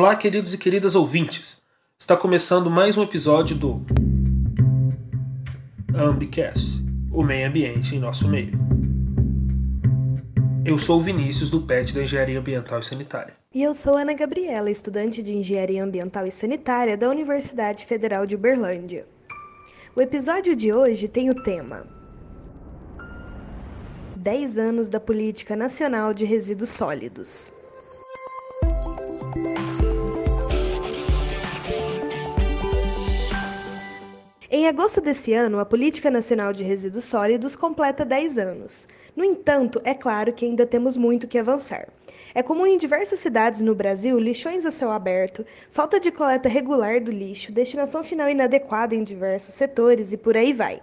Olá, queridos e queridas ouvintes. Está começando mais um episódio do Ambicast, o meio ambiente em nosso meio. Eu sou o Vinícius do PET da Engenharia Ambiental e Sanitária. E eu sou Ana Gabriela, estudante de Engenharia Ambiental e Sanitária da Universidade Federal de Uberlândia. O episódio de hoje tem o tema 10 anos da Política Nacional de Resíduos Sólidos. Em agosto desse ano, a Política Nacional de Resíduos Sólidos completa 10 anos. No entanto, é claro que ainda temos muito que avançar. É comum em diversas cidades no Brasil lixões a céu aberto, falta de coleta regular do lixo, destinação final inadequada em diversos setores e por aí vai.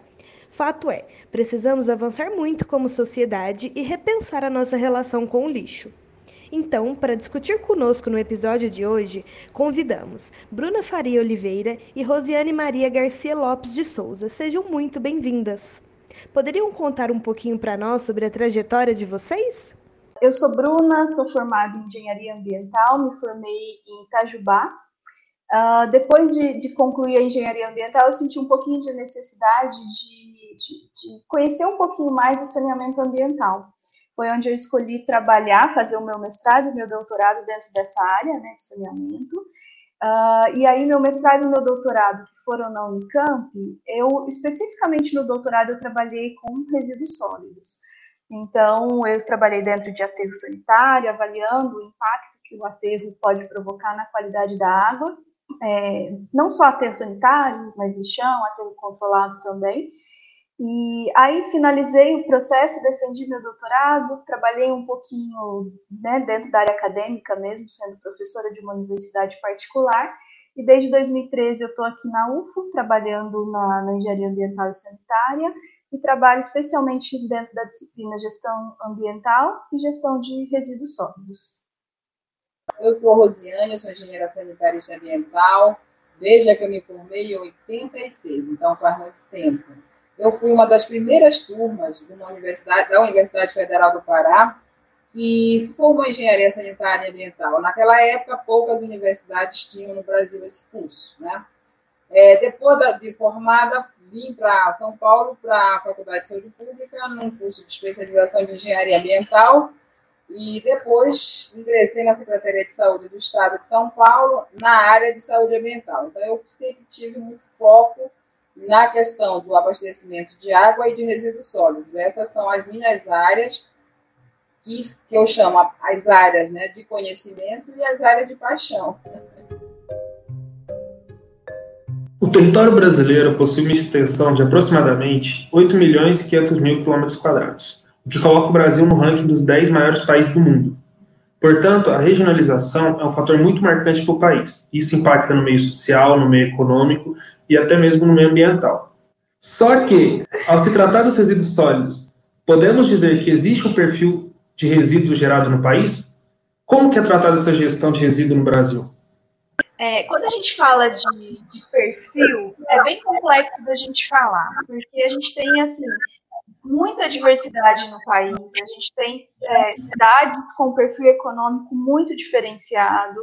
Fato é, precisamos avançar muito como sociedade e repensar a nossa relação com o lixo. Então, para discutir conosco no episódio de hoje, convidamos Bruna Faria Oliveira e Rosiane Maria Garcia Lopes de Souza. Sejam muito bem-vindas. Poderiam contar um pouquinho para nós sobre a trajetória de vocês? Eu sou Bruna, sou formada em Engenharia Ambiental, me formei em Itajubá. Uh, depois de, de, concluir a Engenharia Ambiental, eu senti um pouquinho de necessidade de, de, de conhecer um pouquinho mais o saneamento ambiental foi onde eu escolhi trabalhar, fazer o meu mestrado e meu doutorado dentro dessa área, né, de saneamento. Uh, e aí, meu mestrado e meu doutorado, que foram na Unicamp, eu, especificamente no doutorado, eu trabalhei com resíduos sólidos. Então, eu trabalhei dentro de aterro sanitário, avaliando o impacto que o aterro pode provocar na qualidade da água, é, não só aterro sanitário, mas lixão, aterro controlado também. E aí finalizei o processo, defendi meu doutorado, trabalhei um pouquinho né, dentro da área acadêmica mesmo, sendo professora de uma universidade particular. E desde 2013 eu estou aqui na UFO, trabalhando na, na engenharia ambiental e sanitária, e trabalho especialmente dentro da disciplina gestão ambiental e gestão de resíduos sólidos. Eu sou a Rosiane, eu sou engenheira sanitária e ambiental. Veja que eu me formei em 86, então faz muito tempo. Eu fui uma das primeiras turmas universidade, da Universidade Federal do Pará que se formou em engenharia sanitária e ambiental. Naquela época, poucas universidades tinham no Brasil esse curso, né? É, depois de formada, vim para São Paulo para a Faculdade de Saúde Pública, num curso de especialização de engenharia ambiental, e depois ingressei na Secretaria de Saúde do Estado de São Paulo, na área de saúde ambiental. Então, eu sempre tive muito foco na questão do abastecimento de água e de resíduos sólidos. Essas são as minhas áreas que, que eu chamo as áreas né, de conhecimento e as áreas de paixão. O território brasileiro possui uma extensão de aproximadamente 8 milhões e 500 mil quilômetros quadrados, o que coloca o Brasil no ranking dos 10 maiores países do mundo. Portanto, a regionalização é um fator muito marcante para o país. Isso impacta no meio social, no meio econômico e até mesmo no meio ambiental. Só que, ao se tratar dos resíduos sólidos, podemos dizer que existe um perfil de resíduo gerado no país? Como que é tratada essa gestão de resíduo no Brasil? É, quando a gente fala de, de, perfil, é bem complexo da gente falar, porque a gente tem assim muita diversidade no país, a gente tem é, cidades com perfil econômico muito diferenciado,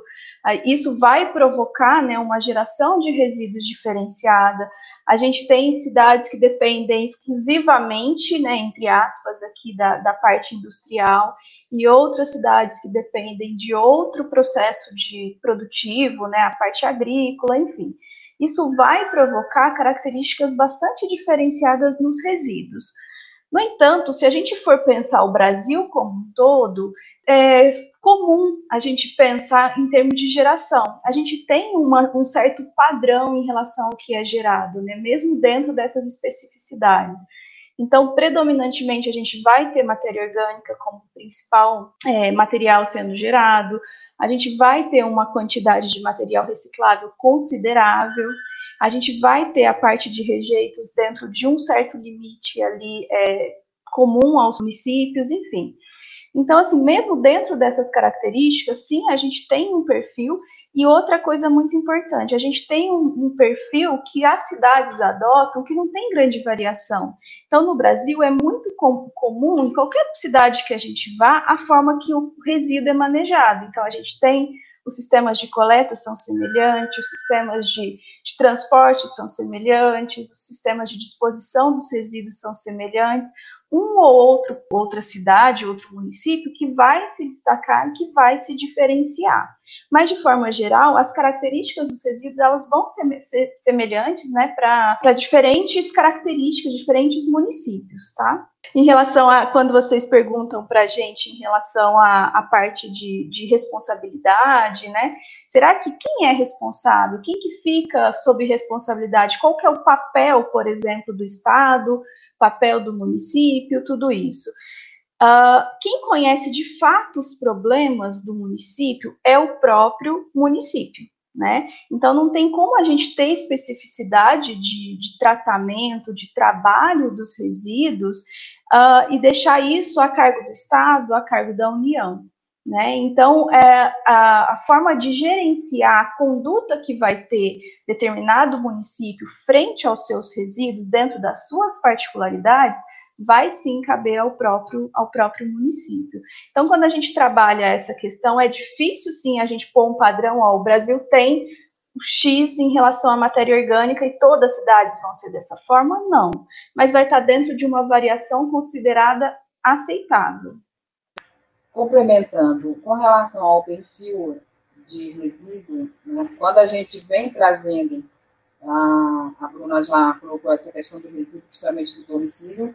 isso vai provocar né, uma geração de resíduos diferenciada. A gente tem cidades que dependem exclusivamente, né, entre aspas, aqui da, da parte industrial, e outras cidades que dependem de outro processo de produtivo, né, a parte agrícola, enfim. Isso vai provocar características bastante diferenciadas nos resíduos. No entanto, se a gente for pensar o Brasil como um todo, é comum a gente pensar em termos de geração. A gente tem uma, um certo padrão em relação ao que é gerado, né? mesmo dentro dessas especificidades. Então, predominantemente, a gente vai ter matéria orgânica como principal é, material sendo gerado, a gente vai ter uma quantidade de material reciclável considerável, a gente vai ter a parte de rejeitos dentro de um certo limite ali é, comum aos municípios, enfim. Então, assim, mesmo dentro dessas características, sim, a gente tem um perfil. E outra coisa muito importante, a gente tem um, um, perfil que as cidades adotam que não tem grande variação. Então, no Brasil, é muito com, comum, em qualquer cidade que a gente vá, a forma que o resíduo é manejado. Então, a gente tem os sistemas de coleta são semelhantes, os sistemas de, de transporte são semelhantes, os sistemas de disposição dos resíduos são semelhantes, um ou outro, outra cidade, outro município que vai se destacar que vai se diferenciar. Mas, de forma geral, as características dos resíduos elas vão ser, ser semelhantes né, para diferentes características, diferentes municípios, tá? Em relação a quando vocês perguntam para a gente em relação à, parte de, de responsabilidade, né? Será que quem é responsável? Quem que fica sob responsabilidade? Qual que é o papel, por exemplo, do Estado, papel do município, tudo isso? Uh, quem conhece de fato os problemas do município é o próprio município. Né? Então, não tem como a gente ter especificidade de, de tratamento, de trabalho dos resíduos uh, e deixar isso a cargo do Estado, a cargo da União. Né? Então, é, a, a, forma de gerenciar a conduta que vai ter determinado município frente aos seus resíduos, dentro das suas particularidades, vai sim caber ao próprio, ao próprio município. Então, quando a gente trabalha essa questão, é difícil sim a gente pôr um padrão, ó, o Brasil tem o X em relação à matéria orgânica e todas as cidades vão ser dessa forma? Não. Mas vai estar dentro de uma variação considerada aceitável. Complementando, com relação ao perfil de resíduo, né, quando a gente vem trazendo, a, a Bruna já colocou essa questão do resíduo, principalmente do domicílio,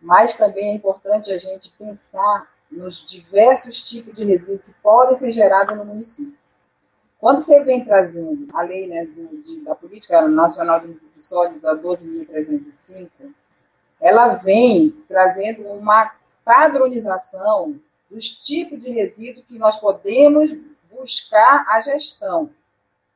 mas também é importante a gente pensar nos diversos tipos de resíduos que podem ser gerados no município. Quando você vem trazendo a lei né, do, de, da Política Nacional de Resíduos Sólidos, a 12.305, ela vem trazendo uma padronização dos tipos de resíduos que nós podemos buscar a gestão.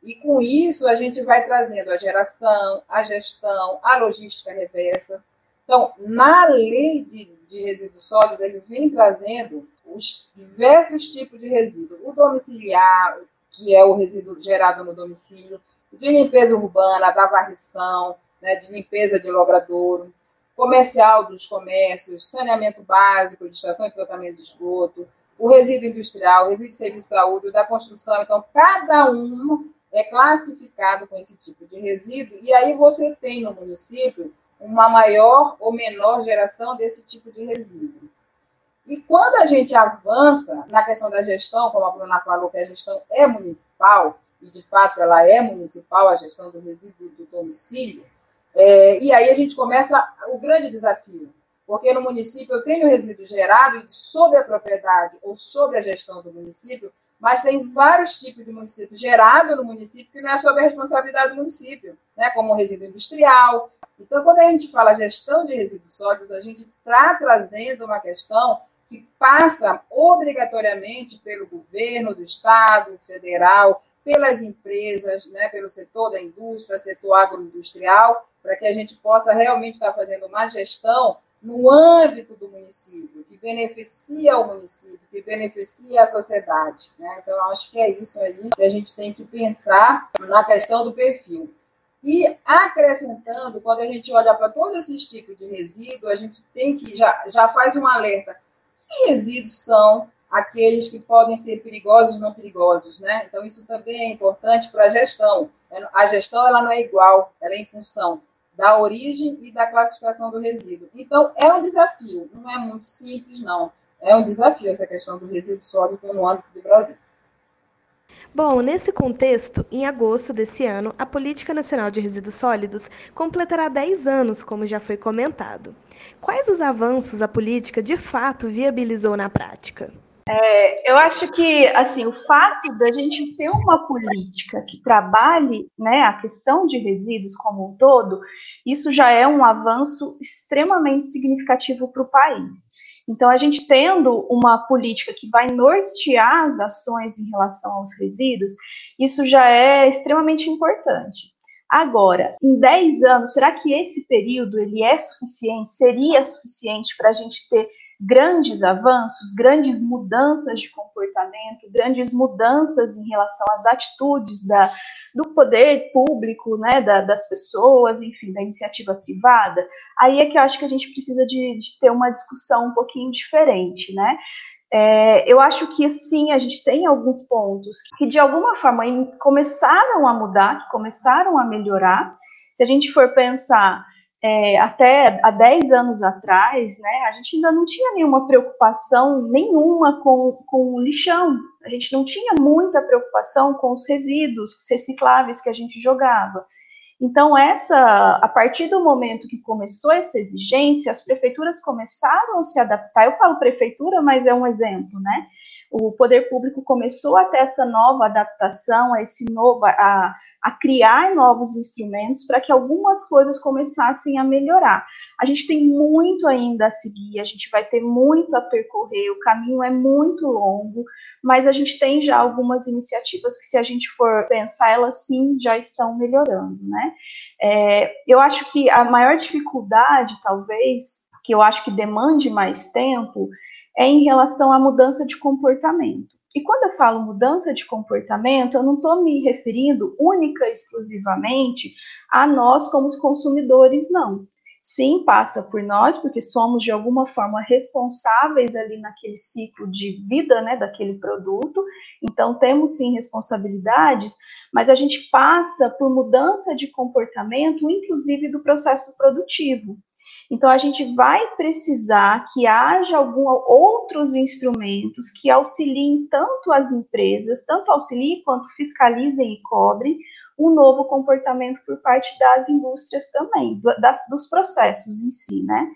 E com isso a gente vai trazendo a geração, a gestão, a logística reversa, então, na lei de, de resíduos sólidos, ele vem trazendo os diversos tipos de resíduo. O domiciliar, que é o resíduo gerado no domicílio, de limpeza urbana, da varrição, né, de limpeza de logradouro, comercial dos comércios, saneamento básico, de estação de tratamento de esgoto, o resíduo industrial, o resíduo de serviço de saúde, da construção. Então, cada um é classificado com esse tipo de resíduo, e aí você tem no município uma maior ou menor geração desse tipo de resíduo. E quando a gente avança na questão da gestão, como a Bruna falou, que a gestão é municipal, e de fato ela é municipal, a gestão do resíduo do domicílio, é, e aí a gente começa o grande desafio, porque no município eu tenho resíduo gerado sob a propriedade ou sob a gestão do município, mas tem vários tipos de município gerado no município que não é sob a responsabilidade do município, né? como resíduo industrial, então, quando a gente fala gestão de resíduos sólidos, a gente está trazendo uma questão que passa obrigatoriamente pelo governo do Estado, federal, pelas empresas, né, pelo setor da indústria, setor agroindustrial, para que a gente possa realmente estar fazendo uma gestão no âmbito do município, que beneficia o município, que beneficia a sociedade. Né? Então, acho que é isso aí que a gente tem que pensar na questão do perfil. E acrescentando, quando a gente olha para todos esses tipos de resíduos, a gente tem que já, já faz um alerta. Que resíduos são aqueles que podem ser perigosos ou não perigosos, né? Então isso também é importante para a gestão. A gestão ela não é igual, ela é em função da origem e da classificação do resíduo. Então é um desafio, não é muito simples não. É um desafio essa questão do resíduo sólido no âmbito do Brasil. Bom, nesse contexto, em agosto desse ano, a Política Nacional de Resíduos Sólidos completará 10 anos, como já foi comentado. Quais os avanços a política de fato viabilizou na prática? É, eu acho que assim o fato da gente ter uma política que trabalhe né, a questão de resíduos como um todo, isso já é um avanço extremamente significativo para o país. Então, a gente tendo uma política que vai nortear as ações em relação aos resíduos, isso já é extremamente importante. Agora, em 10 anos, será que esse período ele é suficiente, seria suficiente para a gente ter grandes avanços, grandes mudanças de comportamento, grandes mudanças em relação às atitudes da, do poder público, né, da, das pessoas, enfim, da iniciativa privada, aí é que eu acho que a gente precisa de, de ter uma discussão um pouquinho diferente, né? É, eu acho que sim, a gente tem alguns pontos que de alguma forma começaram a mudar, que começaram a melhorar. Se a gente for pensar é, até há 10 anos atrás, né, a gente ainda não tinha nenhuma preocupação nenhuma com, com o lixão. A gente não tinha muita preocupação com os resíduos recicláveis que a gente jogava. Então, essa, a partir do momento que começou essa exigência, as prefeituras começaram a se adaptar. Eu falo prefeitura, mas é um exemplo, né? O poder público começou a ter essa nova adaptação, a esse novo, a, a criar novos instrumentos para que algumas coisas começassem a melhorar. A gente tem muito ainda a seguir, a gente vai ter muito a percorrer, o caminho é muito longo, mas a gente tem já algumas iniciativas que, se a gente for pensar, elas sim já estão melhorando, né? É, eu acho que a maior dificuldade, talvez, que eu acho que demande mais tempo, é em relação à mudança de comportamento. E quando eu falo mudança de comportamento, eu não estou me referindo única e exclusivamente a nós como os consumidores, não. Sim, passa por nós, porque somos de alguma forma responsáveis ali naquele ciclo de vida, né, daquele produto. Então temos sim responsabilidades, mas a gente passa por mudança de comportamento, inclusive do processo produtivo. Então, a gente vai precisar que haja algum, outros instrumentos que auxiliem tanto as empresas, tanto auxiliem quanto fiscalizem e cobrem um novo comportamento por parte das indústrias também, das, dos processos em si, né?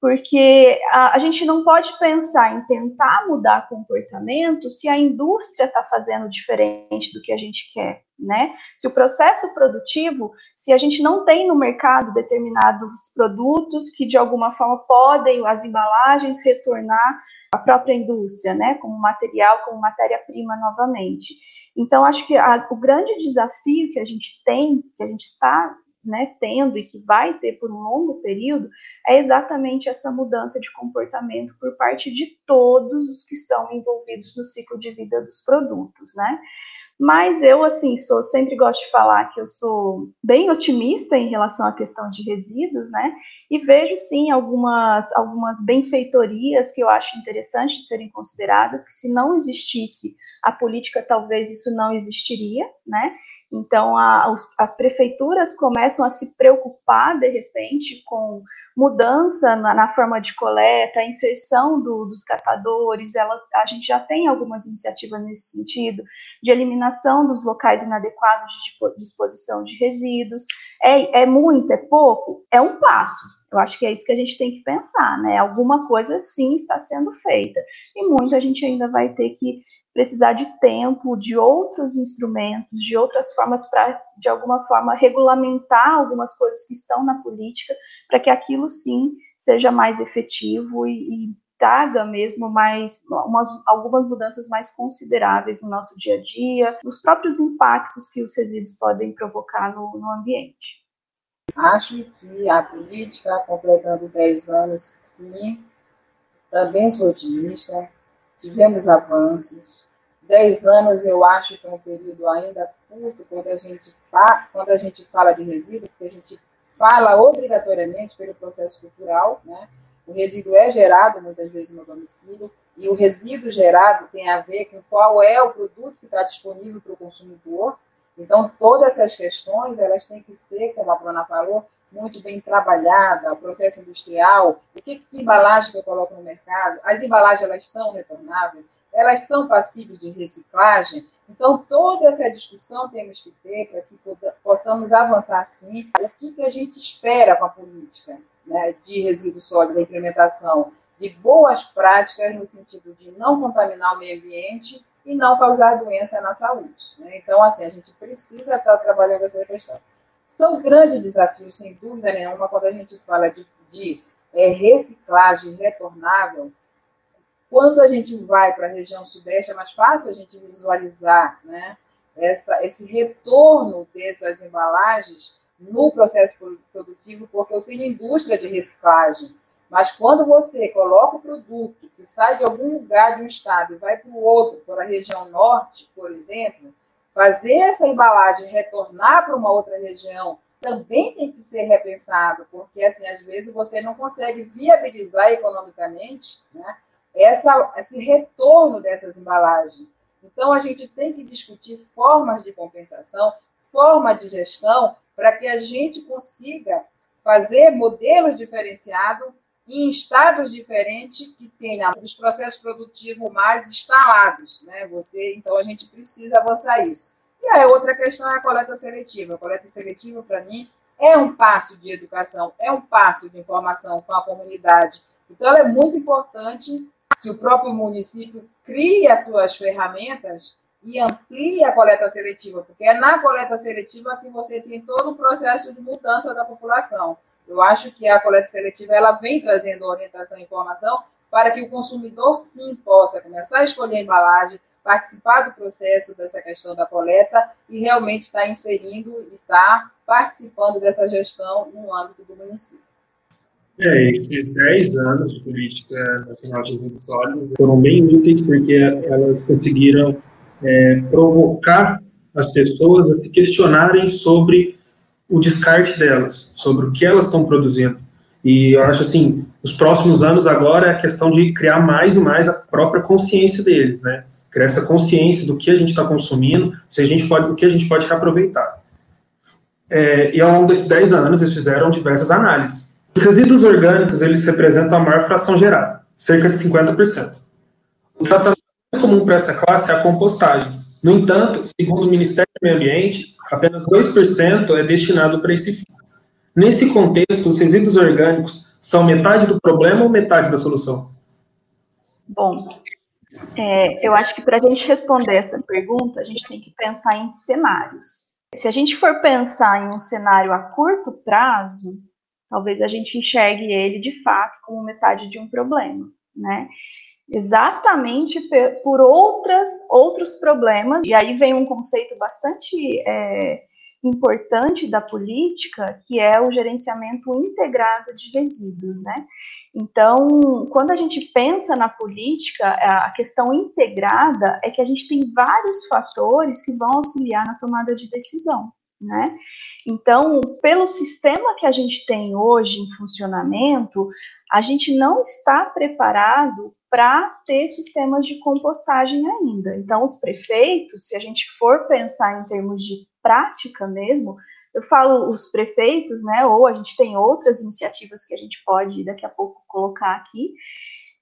Porque a, a, gente não pode pensar em tentar mudar comportamento se a indústria está fazendo diferente do que a gente quer, né? Se o processo produtivo, se a gente não tem no mercado determinados produtos que de alguma forma podem as embalagens retornar à própria indústria, né? Como material, como matéria-prima novamente. Então, acho que a, o grande desafio que a gente tem, que a gente está né, tendo e que vai ter por um longo período, é exatamente essa mudança de comportamento por parte de todos os que estão envolvidos no ciclo de vida dos produtos, né? Mas eu, assim, sou, sempre gosto de falar que eu sou bem otimista em relação à questão de resíduos, né? E vejo, sim, algumas, algumas benfeitorias que eu acho interessante de serem consideradas, que se não existisse a política, talvez isso não existiria, né? Então, a, as prefeituras começam a se preocupar, de repente, com mudança na, na forma de coleta, inserção do, dos catadores. Ela, a gente já tem algumas iniciativas nesse sentido, de eliminação dos locais inadequados de disposição de resíduos. É, é muito, é pouco? É um passo. Eu acho que é isso que a gente tem que pensar, né? Alguma coisa sim está sendo feita. E muito a gente ainda vai ter que precisar de tempo, de outros instrumentos, de outras formas para, de alguma forma, regulamentar algumas coisas que estão na política, para que aquilo sim seja mais efetivo e, e traga mesmo mais umas, algumas mudanças mais consideráveis no nosso dia a dia, nos próprios impactos que os resíduos podem provocar no, no ambiente. Acho que a política, completando 10 anos, sim, também sou otimista, tivemos avanços, Dez anos eu acho que é um período ainda curto quando a gente, quando a gente fala de resíduo, porque a gente fala obrigatoriamente pelo processo cultural, né? O resíduo é gerado muitas vezes no domicílio e o resíduo gerado tem a ver com qual é o produto que está disponível para o consumidor. Então, todas essas questões, elas têm que ser, como a Bruna falou, muito bem trabalhada, o processo industrial, o que, que embalagem que eu coloco no mercado, as embalagens elas são retornáveis, elas são passíveis de reciclagem. Então, toda essa discussão temos que ter para que possamos avançar, sim. O que, que a gente espera com a política né, de resíduos sólidos, a implementação de boas práticas no sentido de não contaminar o meio ambiente e não causar doença na saúde. Né? Então, assim, a gente precisa estar trabalhando essa questão. São grandes desafios, sem dúvida nenhuma, quando a gente fala de, de é, reciclagem retornável, quando a gente vai para a região sudeste, é mais fácil a gente visualizar né, essa, esse retorno dessas embalagens no processo produtivo, porque eu tenho indústria de reciclagem. Mas quando você coloca o produto que sai de algum lugar de um estado e vai para o outro, para a região norte, por exemplo, fazer essa embalagem retornar para uma outra região também tem que ser repensado, porque assim às vezes você não consegue viabilizar economicamente, né? Essa, esse retorno dessas embalagens. Então, a gente tem que discutir formas de compensação, forma de gestão, para que a gente consiga fazer modelos diferenciados em estados diferentes que tenham os processos produtivos mais instalados, né? Você, então a gente precisa avançar isso. E a outra questão é a coleta seletiva. A coleta seletiva para mim é um passo de educação, é um passo de informação com a comunidade. Então é muito importante que o próprio município crie as suas ferramentas e amplie a coleta seletiva, porque é na coleta seletiva que você tem todo o processo de mudança da população. Eu acho que a coleta seletiva ela vem trazendo orientação e informação para que o consumidor sim possa começar a escolher a embalagem, participar do processo dessa questão da coleta e realmente estar tá inferindo e estar tá participando dessa gestão no âmbito do município. É, esses 10 anos de política nacional de resíduos sólidos foram bem úteis porque elas conseguiram é, provocar as pessoas a se questionarem sobre o descarte delas, sobre o que elas estão produzindo. E eu acho assim, os próximos anos agora é a questão de criar mais e mais a própria consciência deles, né? Criar essa consciência do que a gente está consumindo, se a gente pode, o que a gente pode reaproveitar. É, e ao longo desses 10 anos eles fizeram diversas análises. Os resíduos orgânicos eles representam a maior fração gerada, cerca de 50%. O tratamento comum para essa classe é a compostagem. No entanto, segundo o Ministério do Meio Ambiente, apenas 2% é destinado para esse fim. Nesse contexto, os resíduos orgânicos são metade do problema ou metade da solução? Bom, é, eu acho que para a gente responder essa pergunta, a gente tem que pensar em cenários. Se a gente for pensar em um cenário a curto prazo, talvez a gente enxergue ele de fato como metade de um problema, né? Exatamente por outras, outros problemas, e aí vem um conceito bastante é, importante da política, que é o gerenciamento integrado de resíduos, né? Então, quando a gente pensa na política, a questão integrada é que a gente tem vários fatores que vão auxiliar na tomada de decisão, né? Então, pelo sistema que a gente tem hoje em funcionamento, a gente não está preparado para ter sistemas de compostagem ainda. Então, os prefeitos, se a gente for pensar em termos de prática mesmo, eu falo os prefeitos, né, ou a gente tem outras iniciativas que a gente pode daqui a pouco colocar aqui,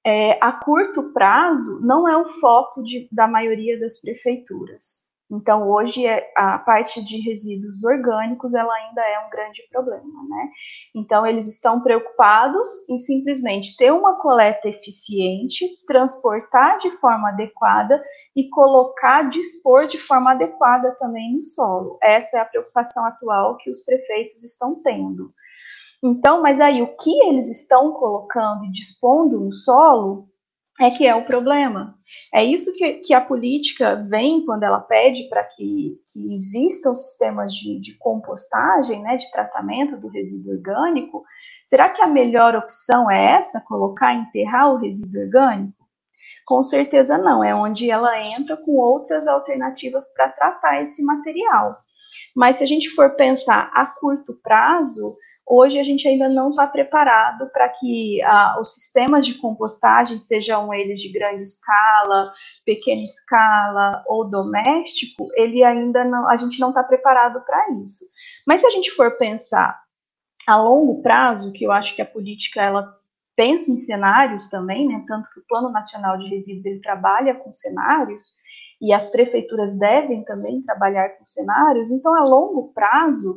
é, a curto prazo não é o foco de, da maioria das prefeituras. Então, hoje, é, a parte de resíduos orgânicos, ela ainda é um grande problema, né? Então, eles estão preocupados em simplesmente ter uma coleta eficiente, transportar de forma adequada e colocar, dispor de forma adequada também no solo. Essa é a preocupação atual que os prefeitos estão tendo. Então, mas aí, o que eles estão colocando e dispondo no solo é que é o problema. É isso que, que a política vem quando ela pede para que, que, existam sistemas de, de, compostagem, né, de tratamento do resíduo orgânico. Será que a melhor opção é essa, colocar, enterrar o resíduo orgânico? Com certeza não, é onde ela entra com outras alternativas para tratar esse material. Mas se a gente for pensar a curto prazo, Hoje a gente ainda não está preparado para que ah, os sistemas de compostagem, sejam eles de grande escala, pequena escala ou doméstico, ele ainda não, a gente não está preparado para isso. Mas se a gente for pensar a longo prazo, que eu acho que a política ela pensa em cenários também, né? Tanto que o Plano Nacional de Resíduos ele trabalha com cenários e as prefeituras devem também trabalhar com cenários. Então, a longo prazo,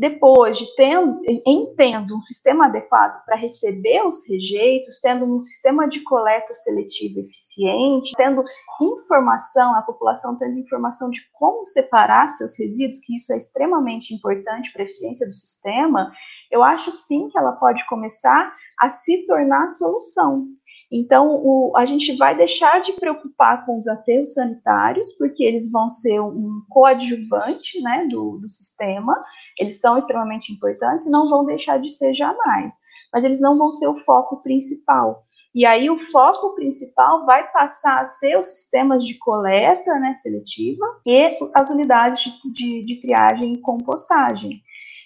depois de tendo, em um sistema adequado para receber os rejeitos, tendo um sistema de coleta seletiva eficiente, tendo informação, a população tendo informação de como separar seus resíduos, que isso é extremamente importante para a eficiência do sistema, eu acho sim que ela pode começar a se tornar solução. Então, o, a gente vai deixar de preocupar com os aterros sanitários, porque eles vão ser um coadjuvante né, do, do sistema, eles são extremamente importantes e não vão deixar de ser jamais, mas eles não vão ser o foco principal. E aí o foco principal vai passar a ser os sistemas de coleta né, seletiva e as unidades de, de, de triagem e compostagem.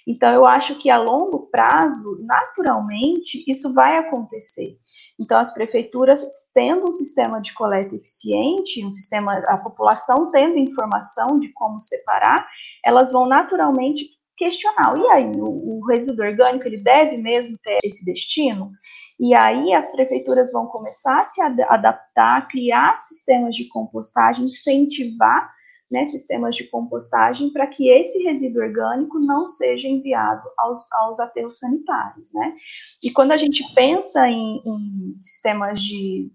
Então, eu acho que a longo prazo, naturalmente, isso vai acontecer. Então, as prefeituras, tendo um sistema de coleta eficiente, um sistema, a população tendo informação de como separar, elas vão naturalmente questionar. E aí, o, o resíduo orgânico, ele deve mesmo ter esse destino? E aí as prefeituras vão começar a se adaptar, criar sistemas de compostagem, incentivar né, sistemas de compostagem para que esse resíduo orgânico não seja enviado aos, aos aterros sanitários. Né? E quando a gente pensa em, em sistemas de,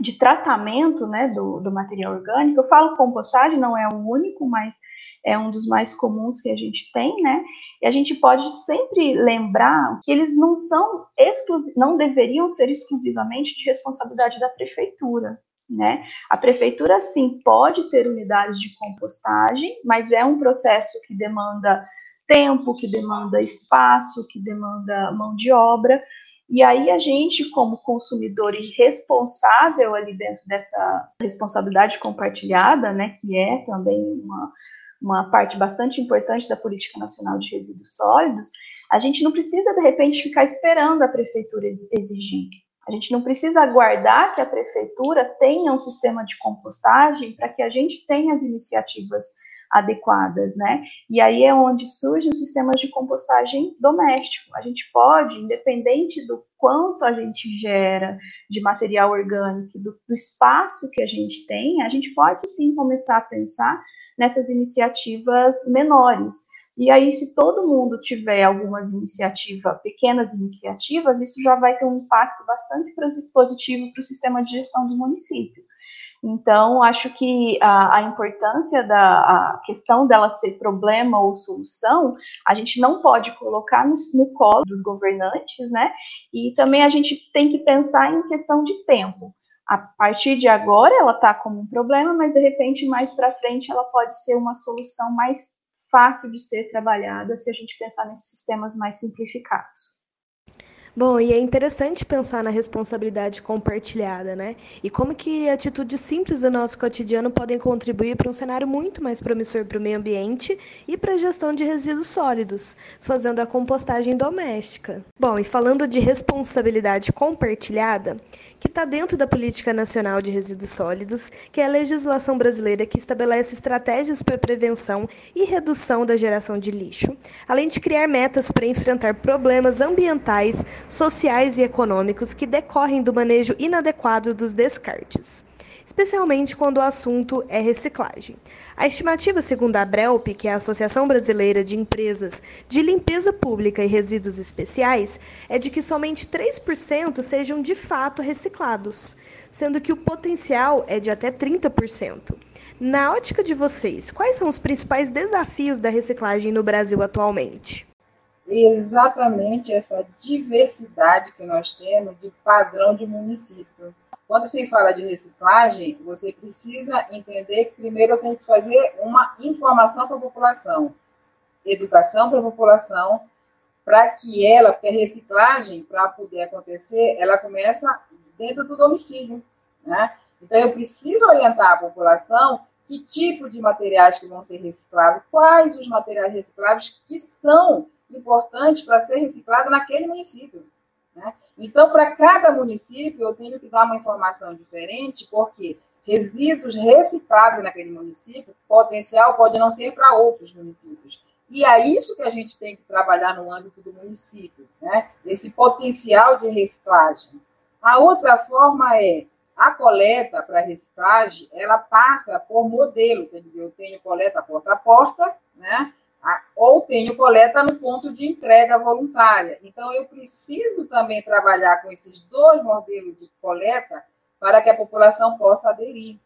de tratamento né, do, do material orgânico, eu falo compostagem, não é o único, mas é um dos mais comuns que a gente tem, né? E a gente pode sempre lembrar que eles não são exclusivos, não deveriam ser exclusivamente de responsabilidade da prefeitura, né? A prefeitura, sim, pode ter unidades de compostagem, mas é um processo que demanda tempo, que demanda espaço, que demanda mão de obra. E aí a gente, como consumidor e responsável ali dentro dessa responsabilidade compartilhada, né, que é também uma, uma parte bastante importante da política nacional de resíduos sólidos, a gente não precisa de repente ficar esperando a prefeitura exigir. A gente não precisa aguardar que a prefeitura tenha um sistema de compostagem para que a gente tenha as iniciativas adequadas, né? E aí é onde surgem os sistemas de compostagem doméstico. A gente pode, independente do quanto a gente gera de material orgânico, do, do espaço que a gente tem, a gente pode sim começar a pensar nessas iniciativas menores. E aí, se todo mundo tiver algumas iniciativas, pequenas iniciativas, isso já vai ter um impacto bastante positivo para o sistema de gestão do município. Então, acho que a, a importância da a questão dela ser problema ou solução, a gente não pode colocar no, no colo dos governantes, né? E também a gente tem que pensar em questão de tempo. A partir de agora, ela está como um problema, mas de repente, mais para frente, ela pode ser uma solução mais fácil de ser trabalhada se a gente pensar nesses sistemas mais simplificados. Bom, e é interessante pensar na responsabilidade compartilhada, né? E como que atitudes simples do nosso cotidiano podem contribuir para um cenário muito mais promissor para o meio ambiente e para a gestão de resíduos sólidos, fazendo a compostagem doméstica. Bom, e falando de responsabilidade compartilhada, que está dentro da Política Nacional de Resíduos Sólidos, que é a legislação brasileira que estabelece estratégias para prevenção e redução da geração de lixo, além de criar metas para enfrentar problemas ambientais sociais e econômicos que decorrem do manejo inadequado dos descartes, especialmente quando o assunto é reciclagem. A estimativa segundo a Brelp, que é a Associação Brasileira de Empresas de Limpeza Pública e Resíduos Especiais, é de que somente 3% sejam de fato reciclados, sendo que o potencial é de até 30%. Na ótica de vocês, quais são os principais desafios da reciclagem no Brasil atualmente? Exatamente essa diversidade que nós temos de padrão de município. Quando se fala de reciclagem, você precisa entender que primeiro eu tenho que fazer uma informação para a população, educação para a população, para que ela, porque a reciclagem, para poder acontecer, ela começa dentro do domicílio. Né? Então, eu preciso orientar a população que tipo de materiais que vão ser recicláveis, quais os materiais recicláveis que são importante para ser reciclado naquele município. Né? Então, para cada município, eu tenho que dar uma informação diferente, porque resíduos recicláveis naquele município, potencial pode não ser para outros municípios. E é isso que a gente tem que trabalhar no âmbito do município, né? esse potencial de reciclagem. A outra forma é a coleta para reciclagem, ela passa por modelo, quer dizer, eu tenho coleta porta a porta, né? Ou tenho coleta no ponto de entrega voluntária. Então, eu preciso também trabalhar com esses dois modelos de coleta para que a população possa aderir.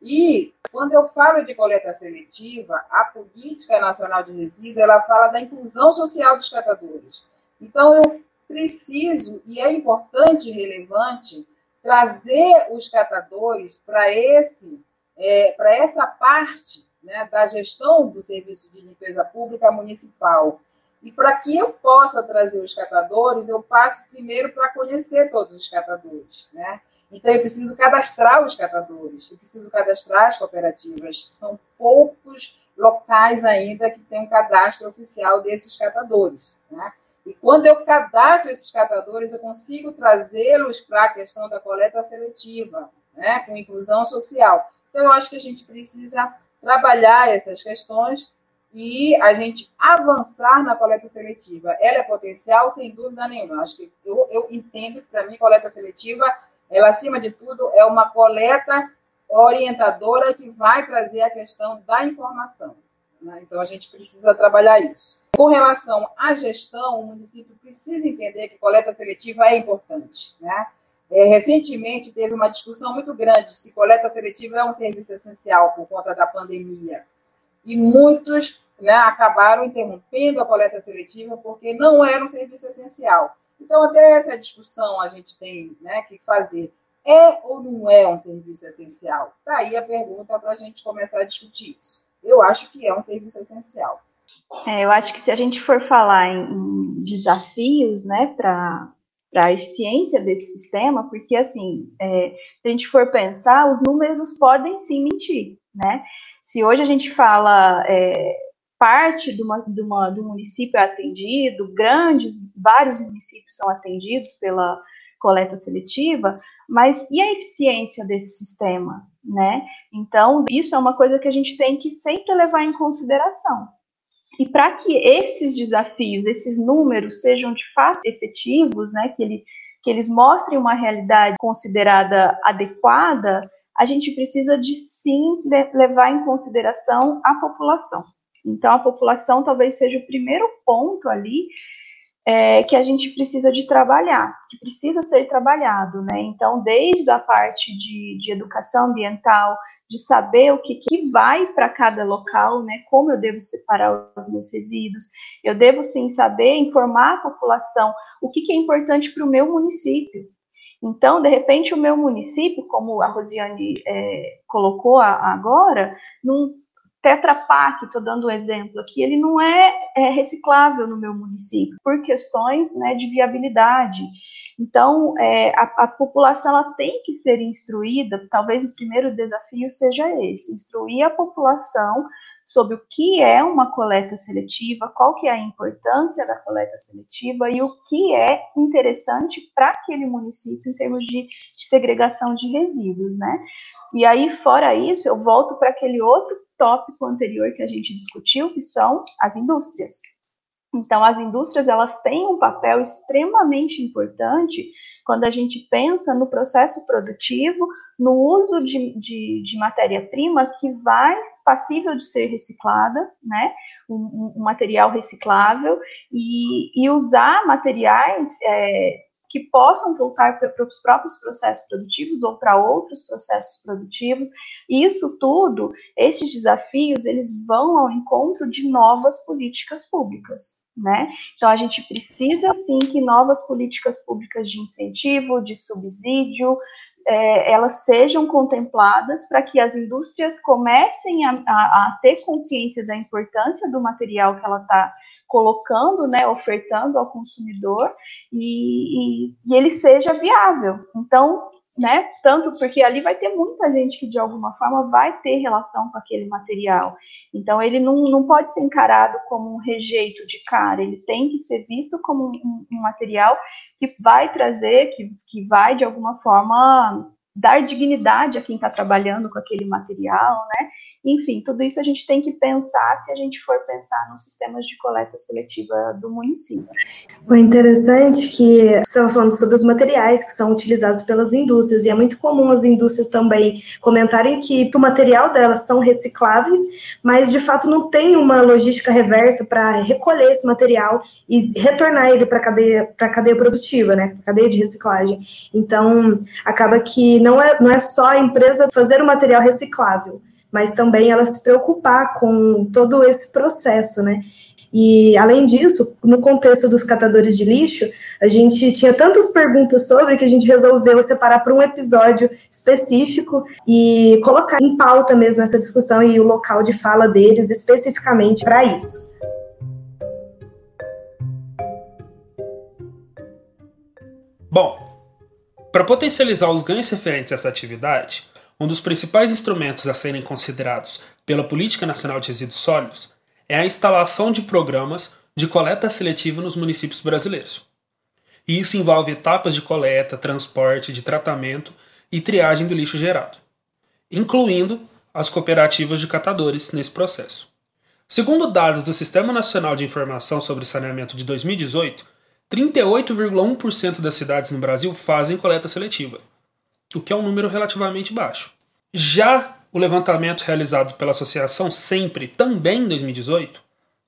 E, quando eu falo de coleta seletiva, a Política Nacional de Resíduos ela fala da inclusão social dos catadores. Então, eu preciso, e é importante e relevante, trazer os catadores para esse é, para essa parte né, da gestão do serviço de limpeza pública municipal. E para que eu possa trazer os catadores, eu passo primeiro para conhecer todos os catadores. Né? Então, eu preciso cadastrar os catadores, eu preciso cadastrar as cooperativas. São poucos locais ainda que têm um cadastro oficial desses catadores. Né? E quando eu cadastro esses catadores, eu consigo trazê-los para a questão da coleta seletiva, né, com inclusão social. Então, eu acho que a gente precisa trabalhar essas questões e a gente avançar na coleta seletiva. Ela é potencial, sem dúvida nenhuma. Acho que eu, eu entendo que, para mim, coleta seletiva, ela, acima de tudo, é uma coleta orientadora que vai trazer a questão da informação. Né? Então, a gente precisa trabalhar isso. Com relação à gestão, o município precisa entender que coleta seletiva é importante. Né? É, recentemente, teve uma discussão muito grande se coleta seletiva é um serviço essencial por conta da pandemia. E muitos né, acabaram interrompendo a coleta seletiva porque não era um serviço essencial. Então, até essa discussão a gente tem né, que fazer. É ou não é um serviço essencial? Está aí a pergunta para a gente começar a discutir isso. Eu acho que é um serviço essencial. É, eu acho que se a gente for falar em, em desafios né, para a eficiência desse sistema, porque assim, é, se a gente for pensar, os números podem sim mentir, né? Se hoje a gente fala é, parte de uma, de uma, do município é atendido, grandes, vários municípios são atendidos pela coleta seletiva, mas e a eficiência desse sistema, né? Então, isso é uma coisa que a gente tem que sempre levar em consideração. E para que esses desafios, esses números sejam de fato efetivos, né, que, ele, que eles mostrem uma realidade considerada adequada, a gente precisa de sim levar em consideração a população. Então, a população talvez seja o primeiro ponto ali é, que a gente precisa de trabalhar, que precisa ser trabalhado, né? Então, desde a parte de, de educação ambiental, de saber o que, que vai para cada local, né? Como eu devo separar os meus resíduos, eu devo sim saber informar a população o que, que é importante para o meu município. Então, de repente, o meu município, como a Rosiane é, colocou a, agora, não Tetra Pak, estou dando um exemplo aqui, ele não é, é, reciclável no meu município, por questões né, de viabilidade. Então, é, a, a, população ela tem que ser instruída, talvez o primeiro desafio seja esse, instruir a população sobre o que é uma coleta seletiva, qual que é a importância da coleta seletiva e o que é interessante para aquele município em termos de, de segregação de resíduos, né? E aí, fora isso, eu volto para aquele outro tópico anterior que a gente discutiu, que são as indústrias. Então, as indústrias elas têm um papel extremamente importante quando a gente pensa no processo produtivo, no uso de, de, de matéria-prima que vai passível de ser reciclada, né? Um, um material reciclável e, e usar materiais é, que possam voltar para os próprios processos produtivos ou para outros processos produtivos. Isso tudo, esses desafios, eles vão ao encontro de novas políticas públicas. Né? Então, a gente precisa sim que novas políticas públicas de incentivo, de subsídio, é, elas sejam contempladas para que as indústrias comecem a, a, a, ter consciência da importância do material que ela está colocando, né, ofertando ao consumidor e, e, e ele seja viável. Então, né? Tanto porque ali vai ter muita gente que de alguma forma vai ter relação com aquele material. Então ele não, não pode ser encarado como um rejeito de cara, ele tem que ser visto como um, um material que vai trazer, que, que vai de alguma forma dar dignidade a quem está trabalhando com aquele material, né? Enfim, tudo isso a gente tem que pensar se a gente for pensar nos sistemas de coleta seletiva do município. O interessante é que você estava falando sobre os materiais que são utilizados pelas indústrias, e é muito comum as indústrias também comentarem que o material delas são recicláveis, mas de fato não tem uma logística reversa para recolher esse material e retornar ele para a cadeia, cadeia produtiva, né? Cadeia de reciclagem. Então, acaba que não é, não é só a empresa fazer o material reciclável, mas também ela se preocupar com todo esse processo, né? E, além disso, no contexto dos catadores de lixo, a gente tinha tantas perguntas sobre que a gente resolveu separar para um episódio específico e colocar em pauta mesmo essa discussão e o local de fala deles especificamente para isso. Bom, para potencializar os ganhos referentes a essa atividade, um dos principais instrumentos a serem considerados pela Política Nacional de Resíduos Sólidos é a instalação de programas de coleta seletiva nos municípios brasileiros. E isso envolve etapas de coleta, transporte, de tratamento e triagem do lixo gerado, incluindo as cooperativas de catadores nesse processo. Segundo dados do Sistema Nacional de Informação sobre Saneamento de 2018, 38,1% das cidades no Brasil fazem coleta seletiva, o que é um número relativamente baixo. Já o levantamento realizado pela Associação Sempre, também em 2018,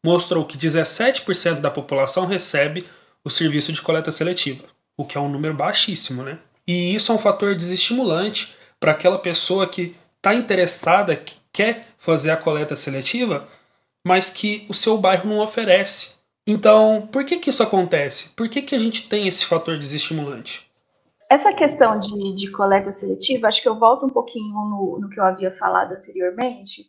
mostrou que 17% da população recebe o serviço de coleta seletiva, o que é um número baixíssimo, né? E isso é um fator desestimulante para aquela pessoa que está interessada, que quer fazer a coleta seletiva, mas que o seu bairro não oferece. Então, por que, que isso acontece? Por que, que a gente tem esse fator desestimulante? Essa questão de, de coleta seletiva, acho que eu volto um pouquinho no, no que eu havia falado anteriormente.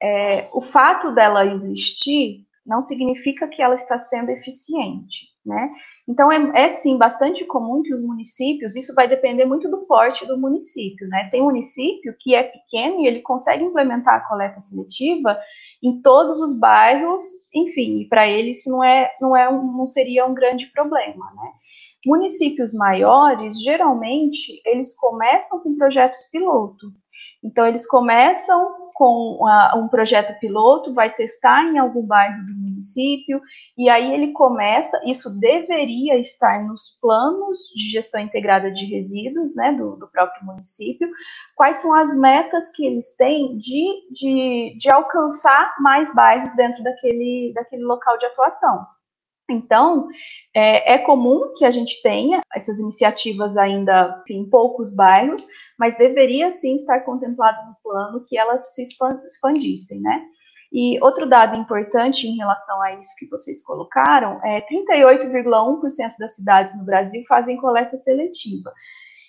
É, o fato dela existir não significa que ela está sendo eficiente, né? Então é, é, sim bastante comum que os municípios, isso vai depender muito do porte do município, né? Tem município que é pequeno e ele consegue implementar a coleta seletiva em todos os bairros, enfim, para ele isso não é, não é não seria um grande problema, né? Municípios maiores, geralmente, eles começam com projetos piloto. Então, eles começam com um projeto piloto, vai testar em algum bairro do município, e aí ele começa, isso deveria estar nos planos de gestão integrada de resíduos, né, do, do próprio município, quais são as metas que eles têm de, de, de alcançar mais bairros dentro daquele, daquele local de atuação. Então, é, é, comum que a gente tenha essas iniciativas ainda em poucos bairros, mas deveria sim estar contemplado no plano que elas se expandissem, né? E outro dado importante em relação a isso que vocês colocaram é 38,1% das cidades no Brasil fazem coleta seletiva.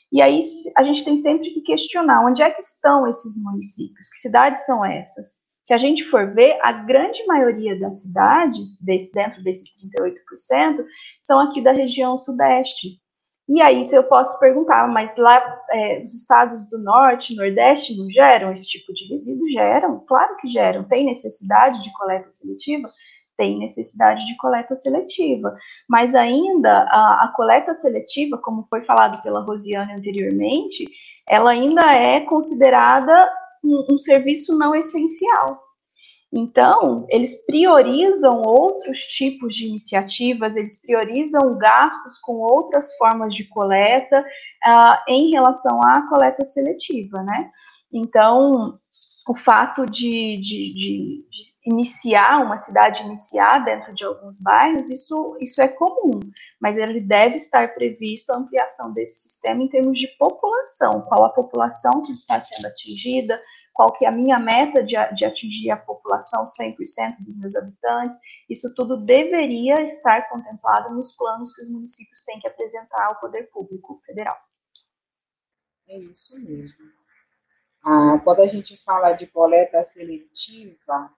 E aí a gente tem sempre que questionar onde é que estão esses municípios, que cidades são essas? Se a gente for ver, a grande maioria das cidades, desse, dentro desses 38%, são aqui da região sudeste. E aí, se eu posso perguntar, mas lá é, os estados do norte, nordeste, não geram esse tipo de resíduo? Geram, claro que geram. Tem necessidade de coleta seletiva? Tem necessidade de coleta seletiva. Mas ainda, a, a coleta seletiva, como foi falado pela Rosiane anteriormente, ela ainda é considerada um, um serviço não essencial. Então, eles priorizam outros tipos de iniciativas, eles priorizam gastos com outras formas de coleta uh, em relação à coleta seletiva, né? Então, o fato de, de, de, de, iniciar, uma cidade iniciar dentro de alguns bairros, isso, isso é comum, mas ele deve estar previsto a ampliação desse sistema em termos de população, qual a população que está sendo atingida, qual que é a minha meta de, de atingir a população 100% dos meus habitantes, isso tudo deveria estar contemplado nos planos que os municípios têm que apresentar ao poder público federal. É isso mesmo. Ah, quando a gente fala de coleta seletiva,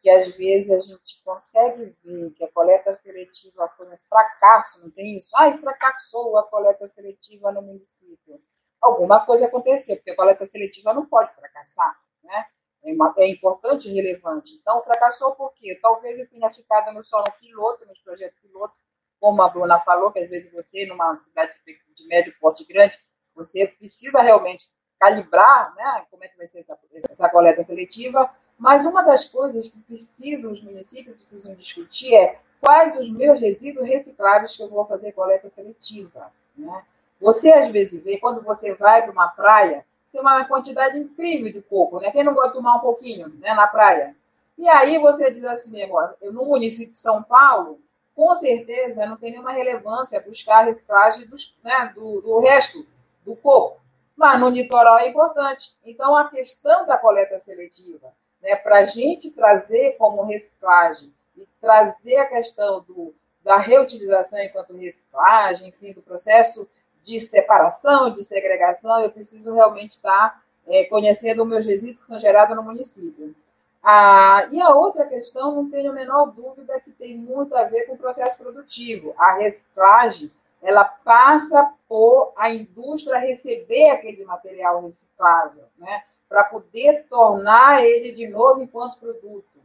que às vezes a gente consegue ver que a coleta seletiva foi um fracasso, não tem isso? Ai, fracassou a coleta seletiva no município. Alguma coisa aconteceu, porque a coleta seletiva não pode fracassar, né? É, é importante e relevante. Então, fracassou por quê? Talvez eu tenha ficado no solo piloto, nos projetos piloto, como a Bruna falou, que às vezes você, numa cidade de médio porte grande, você precisa realmente calibrar, né, como é que vai ser essa, essa coleta seletiva, mas uma das coisas que precisam, os municípios precisam discutir é quais os meus resíduos recicláveis que eu vou fazer coleta seletiva. Né? Você, às vezes, vê, quando você vai para uma praia, você tem uma quantidade incrível de coco, né? Quem não gosta de tomar um pouquinho né, na praia? E aí você diz assim eu, no município de São Paulo, com certeza não tem nenhuma relevância buscar a reciclagem dos, né, do, do resto do coco mas no litoral é importante. Então, a questão da coleta seletiva, né, para a gente trazer como reciclagem e trazer a questão do, da reutilização enquanto reciclagem, enfim, do processo de separação, de segregação, eu preciso realmente estar é, conhecendo meus resíduos que são gerados no município. Ah, e a outra questão, não tenho a menor dúvida, que tem muito a ver com o processo produtivo. A reciclagem ela passa por a indústria receber aquele material reciclável, né, para poder tornar ele de novo enquanto produto.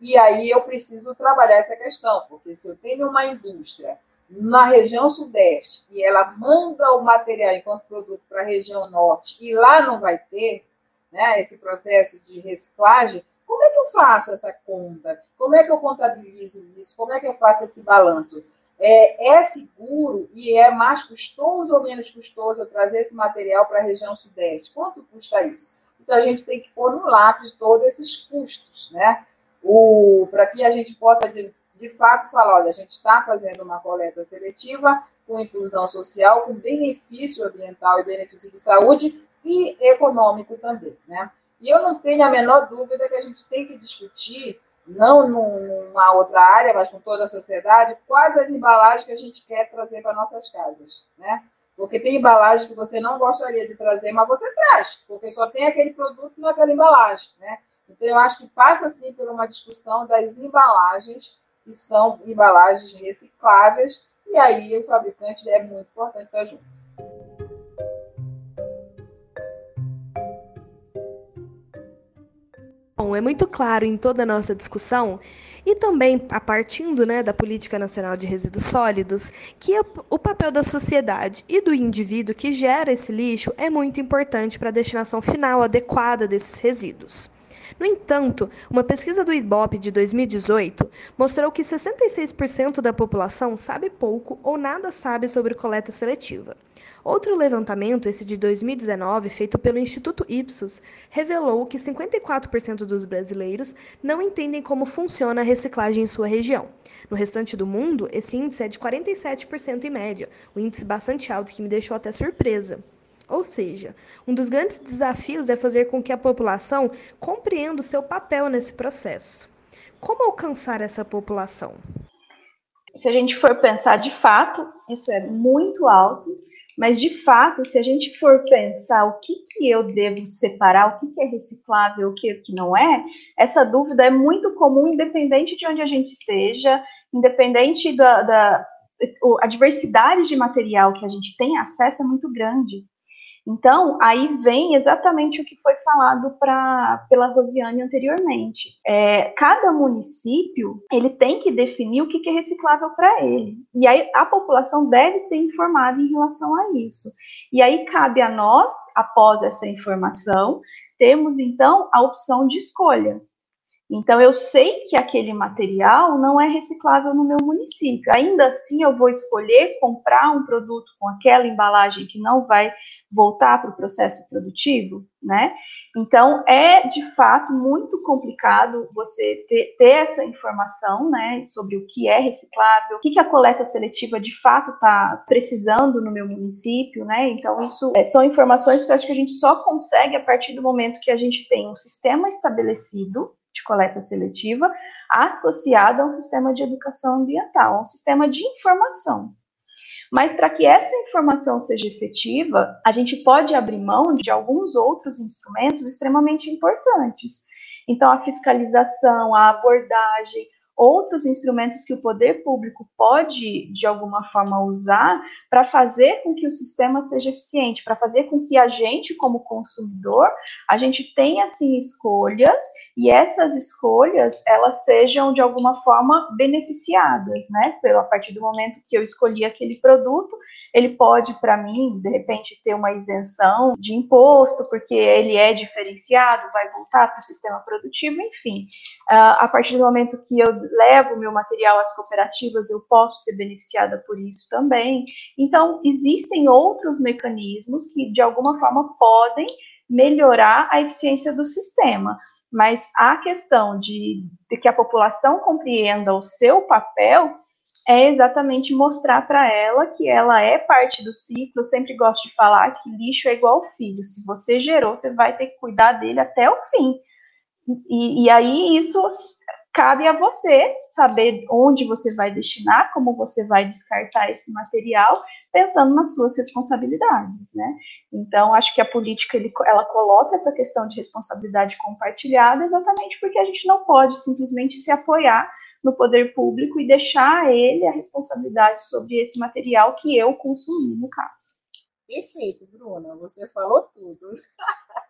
E aí eu preciso trabalhar essa questão, porque se eu tenho uma indústria na região sudeste e ela manda o material enquanto produto para a região norte e lá não vai ter né, esse processo de reciclagem, como é que eu faço essa conta? Como é que eu contabilizo isso? Como é que eu faço esse balanço? É, é seguro e é mais custoso ou menos custoso trazer esse material para a região sudeste? Quanto custa isso? Então a gente tem que pôr no lápis todos esses custos, né? Para que a gente possa de, de fato falar, olha, a gente está fazendo uma coleta seletiva com inclusão social, com benefício ambiental e benefício de saúde e econômico também, né? E eu não tenho a menor dúvida que a gente tem que discutir não numa outra área, mas com toda a sociedade, quais as embalagens que a gente quer trazer para nossas casas, né? Porque tem embalagem que você não gostaria de trazer, mas você traz, porque só tem aquele produto naquela embalagem, né? Então, eu acho que passa, sim, por uma discussão das embalagens, que são embalagens recicláveis, e aí o fabricante é muito importante estar junto. Bom, é muito claro em toda a nossa discussão, e também a partindo né, da Política Nacional de Resíduos Sólidos, que o papel da sociedade e do indivíduo que gera esse lixo é muito importante para a destinação final adequada desses resíduos. No entanto, uma pesquisa do IBOP de 2018 mostrou que 66% da população sabe pouco ou nada sabe sobre coleta seletiva. Outro levantamento, esse de 2019, feito pelo Instituto Ipsos, revelou que 54% dos brasileiros não entendem como funciona a reciclagem em sua região. No restante do mundo, esse índice é de 47% em média, um índice bastante alto que me deixou até surpresa. Ou seja, um dos grandes desafios é fazer com que a população compreenda o seu papel nesse processo. Como alcançar essa população? Se a gente for pensar de fato, isso é muito alto mas, de fato, se a gente for pensar o que, que eu devo separar, o que, que é reciclável, o que, que não é, essa dúvida é muito comum, independente de onde a gente esteja, independente da, da a diversidade de material que a gente tem acesso é muito grande. Então, aí vem exatamente o que foi falado pra, pela Rosiane anteriormente. É, cada município ele tem que definir o que, que é reciclável para ele. E aí a população deve ser informada em relação a isso. E aí cabe a nós, após essa informação, temos então a opção de escolha. Então, eu sei que aquele material não é reciclável no meu município. Ainda assim, eu vou escolher comprar um produto com aquela embalagem que não vai voltar para o processo produtivo, né? Então, é de fato muito complicado você ter, ter, essa informação, né, sobre o que é reciclável, o que, que a coleta seletiva de fato está precisando no meu município, né? Então, isso é, são informações que eu acho que a gente só consegue a partir do momento que a gente tem um sistema estabelecido de coleta seletiva, associada a um sistema de educação ambiental, um sistema de informação. Mas para que essa informação seja efetiva, a gente pode abrir mão de alguns outros instrumentos extremamente importantes. Então, a fiscalização, a abordagem, outros instrumentos que o poder público pode, de alguma forma, usar para fazer com que o sistema seja eficiente, para fazer com que a gente, como consumidor, a gente tenha, assim, escolhas e essas escolhas, elas sejam, de alguma forma, beneficiadas, né? Pelo, a partir do momento que eu escolhi aquele produto, ele pode, para mim, de repente, ter uma isenção de imposto, porque ele é diferenciado, vai voltar para o sistema produtivo, enfim. Uh, a partir do momento que eu levo meu material às cooperativas, eu posso ser beneficiada por isso também. Então, existem outros mecanismos que, de alguma forma, podem melhorar a eficiência do sistema. Mas a questão de, de que a população compreenda o seu papel é exatamente mostrar para ela que ela é parte do ciclo. Eu sempre gosto de falar que lixo é igual filho. Se você gerou, você vai ter que cuidar dele até o fim. E, e aí isso cabe a você saber onde você vai destinar, como você vai descartar esse material, pensando nas suas responsabilidades, né? Então, acho que a política ele, ela coloca essa questão de responsabilidade compartilhada exatamente porque a gente não pode simplesmente se apoiar no poder público e deixar a ele a responsabilidade sobre esse material que eu consumi, no caso. Perfeito, Bruna, você falou tudo.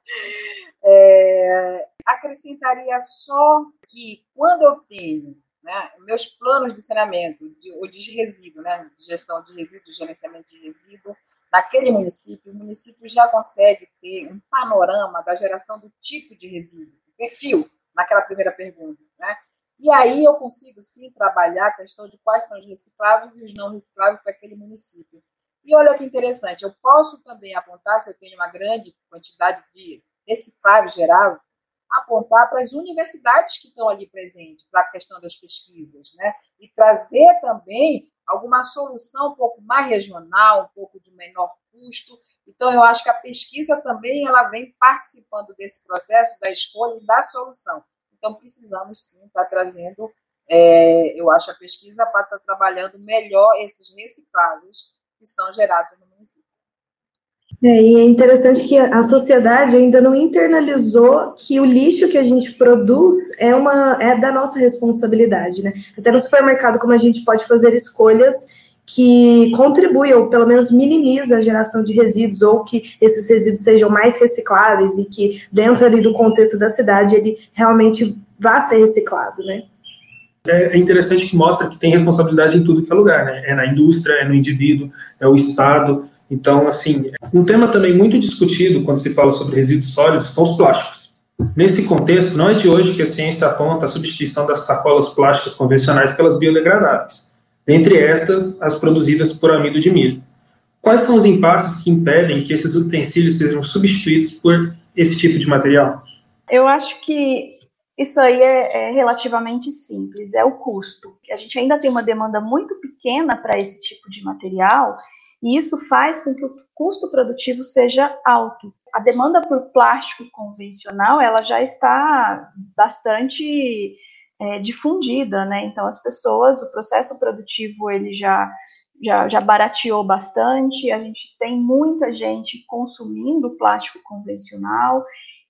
é, acrescentaria só que quando eu tenho né, meus planos de saneamento de, ou de resíduo, né, de gestão de resíduo, gerenciamento de resíduo, naquele município, o município já consegue ter um panorama da geração do tipo de resíduo, perfil, naquela primeira pergunta. Né? E aí eu consigo sim trabalhar a questão de quais são os recicláveis e os não recicláveis para aquele município. E olha que interessante, eu posso também apontar, se eu tenho uma grande quantidade de recicláveis geral, apontar para as universidades que estão ali presentes, para a questão das pesquisas, né? E trazer também alguma solução um pouco mais regional, um pouco de menor custo. Então, eu acho que a pesquisa também ela vem participando desse processo da escolha e da solução. Então, precisamos sim estar trazendo, é, eu acho, a pesquisa para estar trabalhando melhor esses recicláveis que são gerados no município. É, e é interessante que a sociedade ainda não internalizou que o lixo que a gente produz é, uma, é da nossa responsabilidade, né? Até no supermercado, como a gente pode fazer escolhas que contribuem, ou pelo menos minimiza a geração de resíduos, ou que esses resíduos sejam mais recicláveis e que dentro ali do contexto da cidade ele realmente vá ser reciclado, né? É, é interessante que mostra que tem responsabilidade em tudo que é lugar, né? É na indústria, é no indivíduo, é o Estado, então, assim, um tema também muito discutido quando se fala sobre resíduos sólidos são os plásticos. Nesse contexto, não é de hoje que a ciência aponta a substituição das sacolas plásticas convencionais pelas biodegradáveis, dentre estas, as produzidas por amido de milho. Quais são os impasses que impedem que esses utensílios sejam substituídos por esse tipo de material? Eu acho que isso aí é, é, relativamente simples, é o custo. A gente ainda tem uma demanda muito pequena para esse tipo de material e isso faz com que o custo produtivo seja alto. A demanda por plástico convencional ela já está bastante é, difundida, né? Então as pessoas, o processo produtivo ele já, já já barateou bastante. A gente tem muita gente consumindo plástico convencional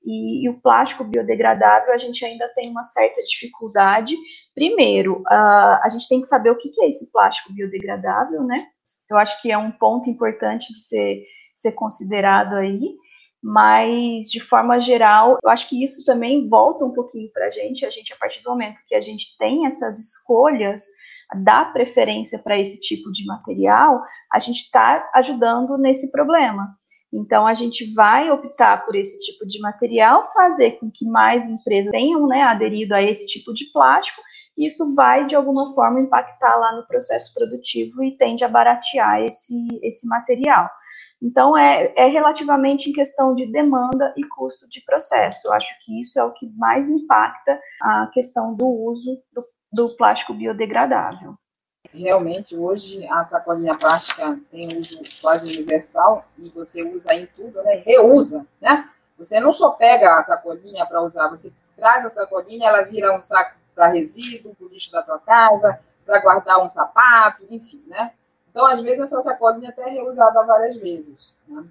e, e, o plástico biodegradável, a gente ainda tem uma certa dificuldade. Primeiro, uh, a gente tem que saber o que, que é esse plástico biodegradável, né? Eu acho que é um ponto importante de ser, ser considerado aí, mas de forma geral, eu acho que isso também volta um pouquinho para a gente. A gente, a partir do momento que a gente tem essas escolhas, dá preferência para esse tipo de material, a gente está ajudando nesse problema. Então, a gente vai optar por esse tipo de material, fazer com que mais empresas tenham né, aderido a esse tipo de plástico, e isso vai, de alguma forma, impactar lá no processo produtivo e tende a baratear esse, esse material. Então, é, é relativamente em questão de demanda e custo de processo. Eu acho que isso é o que mais impacta a questão do uso do, do plástico biodegradável. Realmente, hoje a sacolinha plástica tem uso quase universal e você usa em tudo, né? Reusa, né? Você não só pega a sacolinha para usar, você traz a sacolinha, ela vira um saco para resíduo, para o lixo da tua casa, para guardar um sapato, enfim, né? Então, às vezes, essa sacolinha até é reusada várias vezes. Né?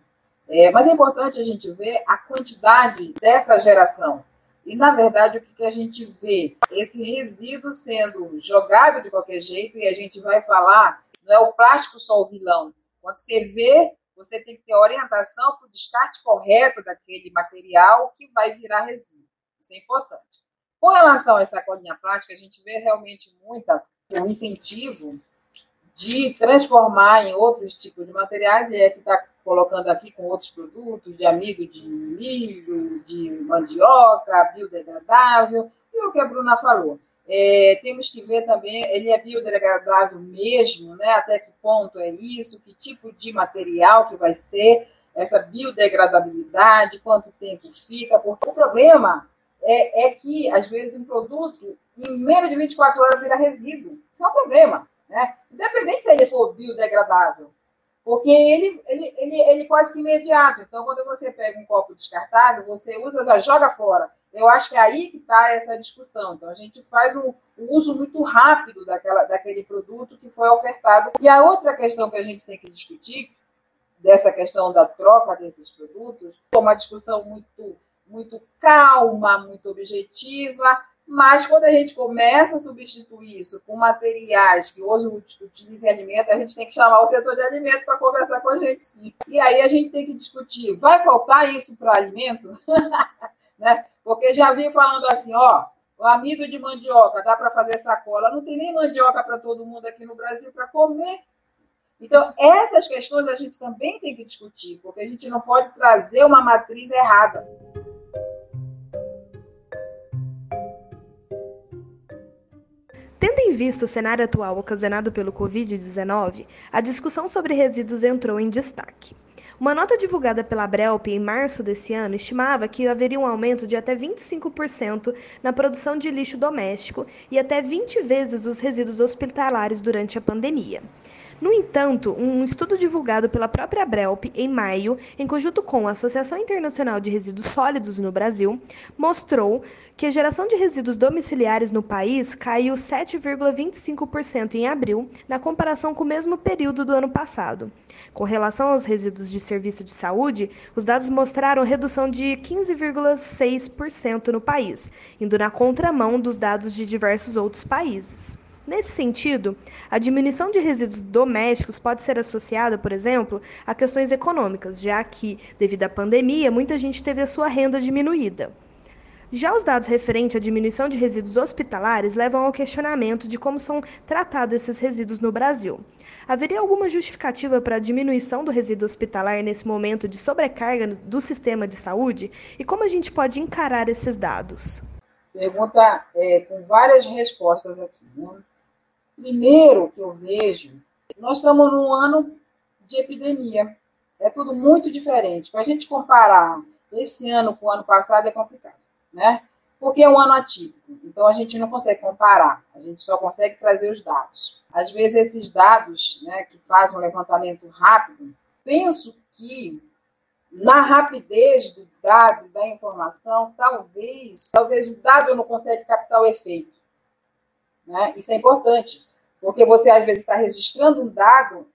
É, mas é importante a gente ver a quantidade dessa geração. E, na verdade, o que, a gente vê? Esse resíduo sendo jogado de qualquer jeito, e a gente vai falar, não é o plástico só o vilão. Quando você vê, você tem que ter orientação para o descarte correto daquele material que vai virar resíduo. Isso é importante. Com relação à sacolinha plástica, a gente vê realmente muita um incentivo de transformar em outros tipos de materiais, e é que está colocando aqui com outros produtos, de amido de milho, de mandioca, biodegradável, e o que a Bruna falou. É, temos que ver também, ele é biodegradável mesmo, né? até que ponto é isso, que tipo de material que vai ser, essa biodegradabilidade, quanto tempo fica, porque o problema é, é que, às vezes, um produto, em menos de 24 horas, vira resíduo. Isso é um problema. Né? Independente se ele for biodegradável, porque ele, ele, ele, ele quase que imediato. Então, quando você pega um copo descartável, você usa, já joga fora. Eu acho que é aí que está essa discussão. Então, a gente faz um, um, uso muito rápido daquela, daquele produto que foi ofertado. E a outra questão que a gente tem que discutir, dessa questão da troca desses produtos, é uma discussão muito, muito calma, muito objetiva, mas quando a gente começa a substituir isso com materiais que hoje utilizam alimento, a gente tem que chamar o setor de alimento para conversar com a gente sim. E aí a gente tem que discutir, vai faltar isso para alimento? né? Porque já vi falando assim, ó, o amido de mandioca, dá para fazer sacola. Não tem nem mandioca para todo mundo aqui no Brasil para comer. Então, essas questões a gente também tem que discutir, porque a gente não pode trazer uma matriz errada. Tendo em vista o cenário atual ocasionado pelo Covid-19, a discussão sobre resíduos entrou em destaque. Uma nota divulgada pela Brelp em março desse ano estimava que haveria um aumento de até 25% na produção de lixo doméstico e até 20 vezes os resíduos hospitalares durante a pandemia. No entanto, um estudo divulgado pela própria Brelp em maio, em conjunto com a Associação Internacional de Resíduos Sólidos no Brasil, mostrou que a geração de resíduos domiciliares no país caiu 7,25% em abril, na comparação com o mesmo período do ano passado. Com relação aos resíduos de serviço de saúde, os dados mostraram redução de 15,6% no país, indo na contramão dos dados de diversos outros países. Nesse sentido, a diminuição de resíduos domésticos pode ser associada, por exemplo, a questões econômicas, já que, devido à pandemia, muita gente teve a sua renda diminuída. Já os dados referentes à diminuição de resíduos hospitalares levam ao questionamento de como são tratados esses resíduos no Brasil. Haveria alguma justificativa para a diminuição do resíduo hospitalar nesse momento de sobrecarga do sistema de saúde? E como a gente pode encarar esses dados? Pergunta é, com várias respostas aqui. Né? Primeiro que eu vejo, nós estamos num ano de epidemia. É tudo muito diferente. Para a gente comparar esse ano com o ano passado é complicado, né? Porque é um ano atípico. Então a gente não consegue comparar. A gente só consegue trazer os dados. Às vezes esses dados, né, que fazem um levantamento rápido, penso que na rapidez do dado, da informação, talvez, talvez o dado não consiga captar o efeito. Né? Isso é importante, porque você às vezes está registrando um dado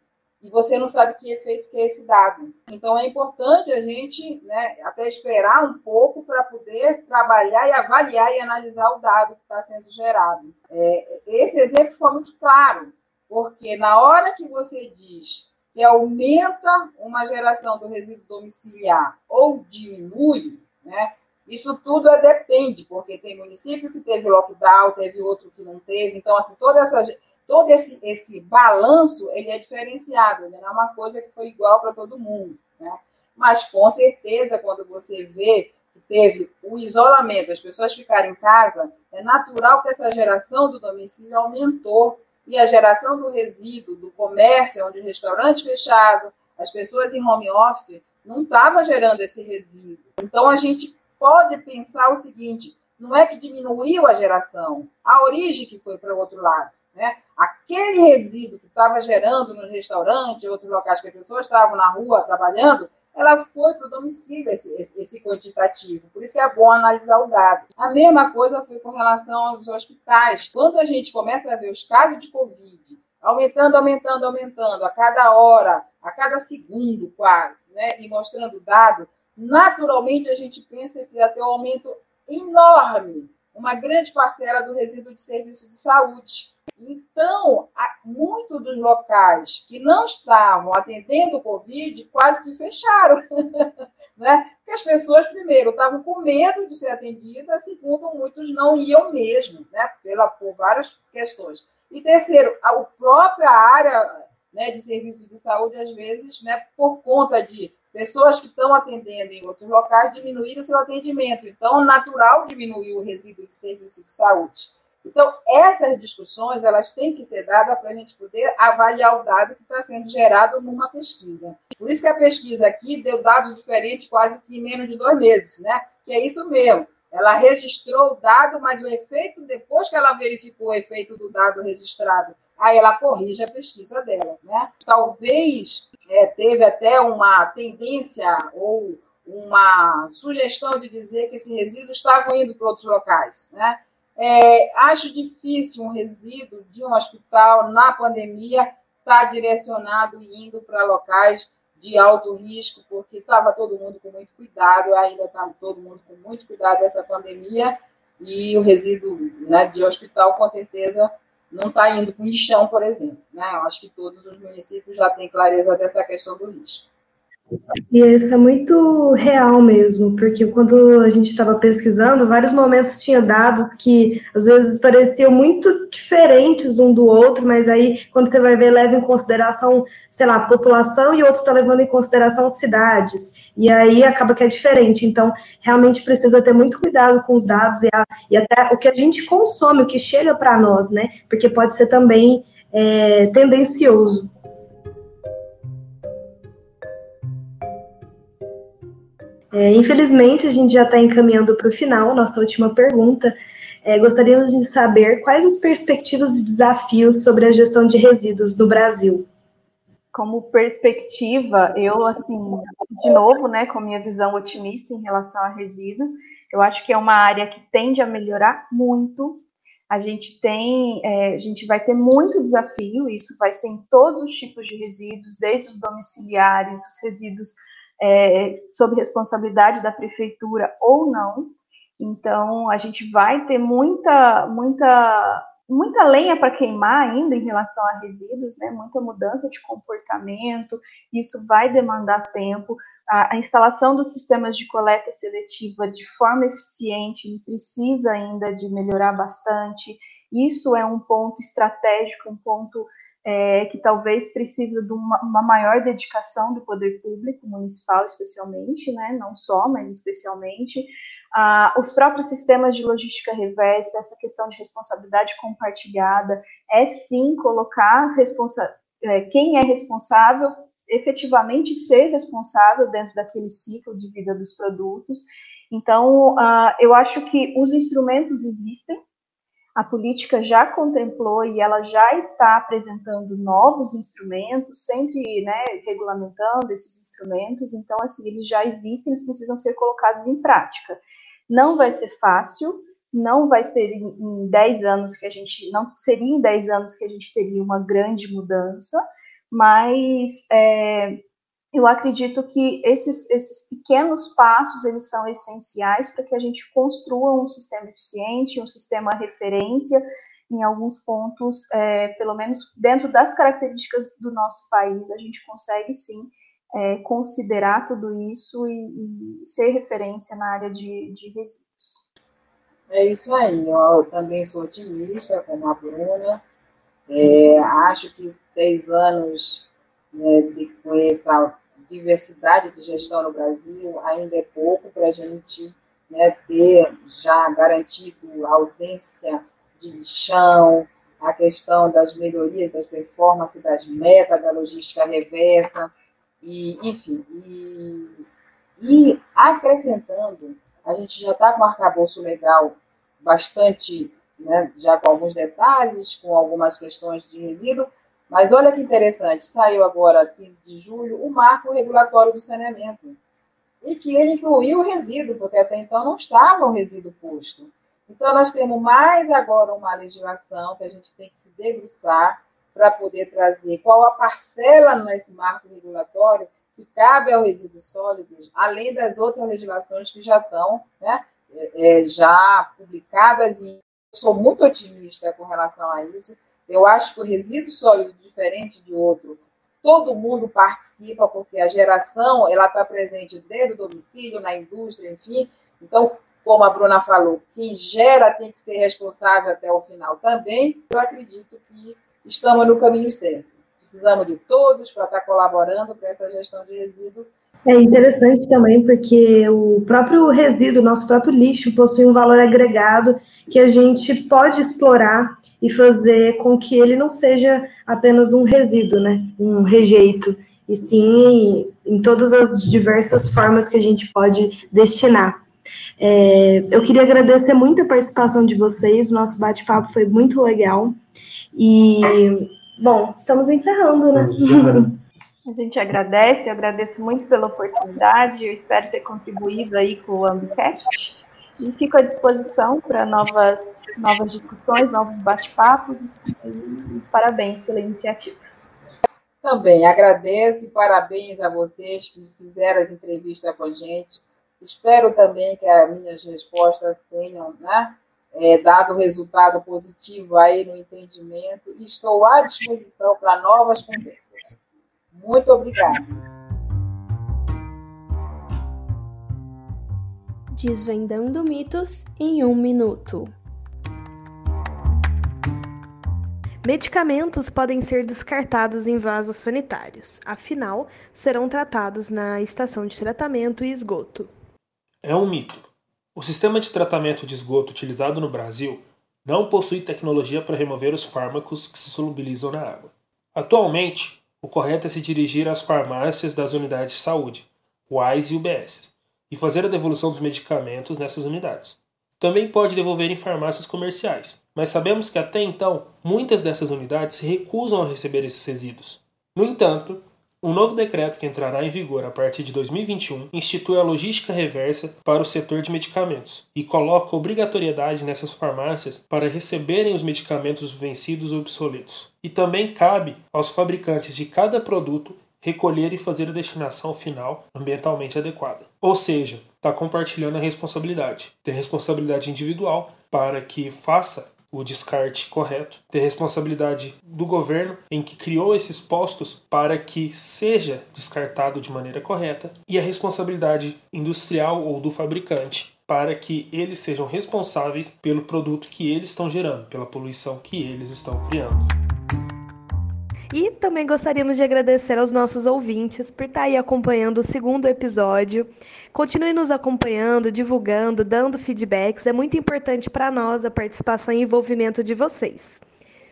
e você não sabe que efeito que é esse dado. Então é importante a gente né, até esperar um pouco para poder trabalhar e avaliar e analisar o dado que está sendo gerado. É, esse exemplo foi muito claro, porque na hora que você diz que aumenta uma geração do resíduo domiciliar ou diminui, né, isso tudo é, depende, porque tem município que teve lockdown, teve outro que não teve. Então, assim, toda essa, todo esse, esse balanço ele é diferenciado, né? não é uma coisa que foi igual para todo mundo. Né? Mas, com certeza, quando você vê que teve o isolamento, as pessoas ficarem em casa, é natural que essa geração do domicílio aumentou. E a geração do resíduo, do comércio, onde o restaurante fechado, as pessoas em home office, não estava gerando esse resíduo. Então, a gente pode pensar o seguinte: não é que diminuiu a geração, a origem que foi para o outro lado. Né? Aquele resíduo que estava gerando no restaurante, outros locais que as pessoas estavam na rua trabalhando, ela foi para o domicílio, esse, esse, esse, quantitativo. Por isso é bom analisar o dado. A mesma coisa foi com relação aos hospitais. Quando a gente começa a ver os casos de Covid aumentando, aumentando, aumentando, a cada hora, a cada segundo quase, né? e mostrando o dado, naturalmente a gente pensa que vai ter um aumento enorme, uma grande parcela do resíduo de serviço de saúde. Então, muitos dos locais que não estavam atendendo o Covid quase que fecharam. né? Porque as pessoas, primeiro, estavam com medo de ser atendidas, segundo, muitos não iam mesmo, né? Pela, por várias questões. E terceiro, a própria área né, de serviço de saúde, às vezes, né, por conta de Pessoas que estão atendendo em outros locais diminuíram seu atendimento. Então, natural diminuir o resíduo de serviço de saúde. Então, essas discussões elas têm que ser dadas para a gente poder avaliar o dado que está sendo gerado numa pesquisa. Por isso que a pesquisa aqui deu dados diferentes quase que em menos de dois meses, né? Que é isso mesmo. Ela registrou o dado, mas o efeito, depois que ela verificou o efeito do dado registrado, aí ela corrige a pesquisa dela, né? Talvez é, teve até uma tendência ou uma sugestão de dizer que esses resíduos estavam indo para outros locais, né? É, acho difícil um resíduo de um hospital na pandemia estar tá direcionado e indo para locais de alto risco, porque estava todo mundo com muito cuidado, ainda está todo mundo com muito cuidado dessa pandemia, e o resíduo né, de hospital, com certeza, não está indo para o lixão, por exemplo. Né? Eu acho que todos os municípios já têm clareza dessa questão do lixo. E isso é muito real mesmo, porque quando a gente estava pesquisando, vários momentos tinha dados que às vezes pareciam muito diferentes um do outro, mas aí quando você vai ver, leva em consideração, sei lá, população e outro está levando em consideração cidades. E aí acaba que é diferente. Então, realmente precisa ter muito cuidado com os dados e, a, e até o que a gente consome, o que chega para nós, né? Porque pode ser também é, tendencioso. É, infelizmente, a gente já está encaminhando para o final, nossa última pergunta. É, gostaríamos de saber quais as perspectivas e desafios sobre a gestão de resíduos no Brasil. Como perspectiva, eu, assim, de novo, né, com minha visão otimista em relação a resíduos, eu acho que é uma área que tende a melhorar muito. A gente tem, é, a gente vai ter muito desafio, isso vai ser em todos os tipos de resíduos, desde os domiciliares, os resíduos é, sob responsabilidade da prefeitura ou não. Então, a gente vai ter muita, muita, muita lenha para queimar ainda em relação a resíduos, né? muita mudança de comportamento, isso vai demandar tempo. A, a instalação dos sistemas de coleta seletiva de forma eficiente precisa ainda de melhorar bastante. Isso é um ponto estratégico, um ponto é, que talvez precisa de uma, uma, maior dedicação do poder público municipal, especialmente, né, não só, mas especialmente, ah, os próprios sistemas de logística reversa, essa questão de responsabilidade compartilhada, é sim colocar responsa é, quem é responsável efetivamente ser responsável dentro daquele ciclo de vida dos produtos. Então, ah, eu acho que os instrumentos existem, a política já contemplou e ela já está apresentando novos instrumentos, sempre né, regulamentando esses instrumentos, então, assim, eles já existem, eles precisam ser colocados em prática. Não vai ser fácil, não vai ser em 10 anos que a gente, não seria em 10 anos que a gente teria uma grande mudança, mas é, eu acredito que esses, esses pequenos passos eles são essenciais para que a gente construa um sistema eficiente, um sistema referência em alguns pontos, é, pelo menos dentro das características do nosso país, a gente consegue sim é, considerar tudo isso e, e, ser referência na área de, de resíduos. É isso aí, eu também sou otimista, como a Bruna, é, acho que 10 anos né, de, com essa diversidade de gestão no Brasil ainda é pouco para a gente né, ter já garantido a ausência de lixão, a questão das melhorias das performances, das metas da logística reversa, e, enfim, e, e acrescentando, a gente já está com um arcabouço legal bastante, né, já com alguns detalhes, com algumas questões de resíduo, mas olha que interessante, saiu agora, 15 de julho, o marco regulatório do saneamento. E que ele incluiu o resíduo, porque até então não estava o resíduo posto. Então, nós temos mais agora uma legislação que a gente tem que se debruçar para poder trazer qual a parcela nesse marco regulatório que cabe ao resíduo sólido, além das outras legislações que já estão né, é, é já publicadas. E sou muito otimista com relação a isso, eu acho que o resíduo sólido, diferente de outro, todo mundo participa, porque a geração ela está presente dentro do domicílio, na indústria, enfim. Então, como a Bruna falou, quem gera tem que ser responsável até o final também. Eu acredito que estamos no caminho certo. Precisamos de todos para estar colaborando para essa gestão de resíduo é interessante também porque o próprio resíduo, nosso próprio lixo, possui um valor agregado que a gente pode explorar e fazer com que ele não seja apenas um resíduo, né? Um rejeito, e sim em todas as diversas formas que a gente pode destinar. É, eu queria agradecer muito a participação de vocês, o nosso bate-papo foi muito legal. E, bom, estamos encerrando, né? A gente agradece, eu agradeço muito pela oportunidade, eu espero ter contribuído aí com o Ambicast e fico à disposição para novas, novas discussões, novos bate-papos e parabéns pela iniciativa. Também agradeço e parabéns a vocês que fizeram as entrevistas com a gente. Espero também que as minhas respostas tenham né, é, dado resultado positivo aí no entendimento e estou à disposição para novas conversas. Muito obrigada. Desvendando mitos em um minuto. Medicamentos podem ser descartados em vasos sanitários, afinal, serão tratados na estação de tratamento e esgoto. É um mito. O sistema de tratamento de esgoto utilizado no Brasil não possui tecnologia para remover os fármacos que se solubilizam na água. Atualmente, o correto é se dirigir às farmácias das unidades de saúde, UAIs e UBS, e fazer a devolução dos medicamentos nessas unidades. Também pode devolver em farmácias comerciais, mas sabemos que até então muitas dessas unidades se recusam a receber esses resíduos. No entanto, um novo decreto que entrará em vigor a partir de 2021 institui a logística reversa para o setor de medicamentos e coloca obrigatoriedade nessas farmácias para receberem os medicamentos vencidos ou obsoletos. E também cabe aos fabricantes de cada produto recolher e fazer a destinação final ambientalmente adequada. Ou seja, está compartilhando a responsabilidade. Tem responsabilidade individual para que faça o descarte correto, ter responsabilidade do governo em que criou esses postos para que seja descartado de maneira correta e a responsabilidade industrial ou do fabricante para que eles sejam responsáveis pelo produto que eles estão gerando, pela poluição que eles estão criando. E também gostaríamos de agradecer aos nossos ouvintes por estar aí acompanhando o segundo episódio. Continue nos acompanhando, divulgando, dando feedbacks. É muito importante para nós a participação e envolvimento de vocês.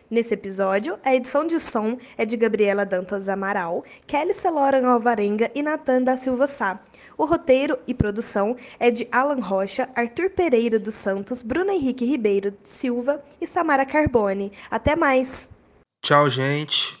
Nesse episódio, a edição de som é de Gabriela Dantas Amaral, Kelly Celoran Alvarenga e Natan da Silva Sá. O roteiro e produção é de Alan Rocha, Arthur Pereira dos Santos, Bruno Henrique Ribeiro Silva e Samara Carbone. Até mais! Tchau, gente!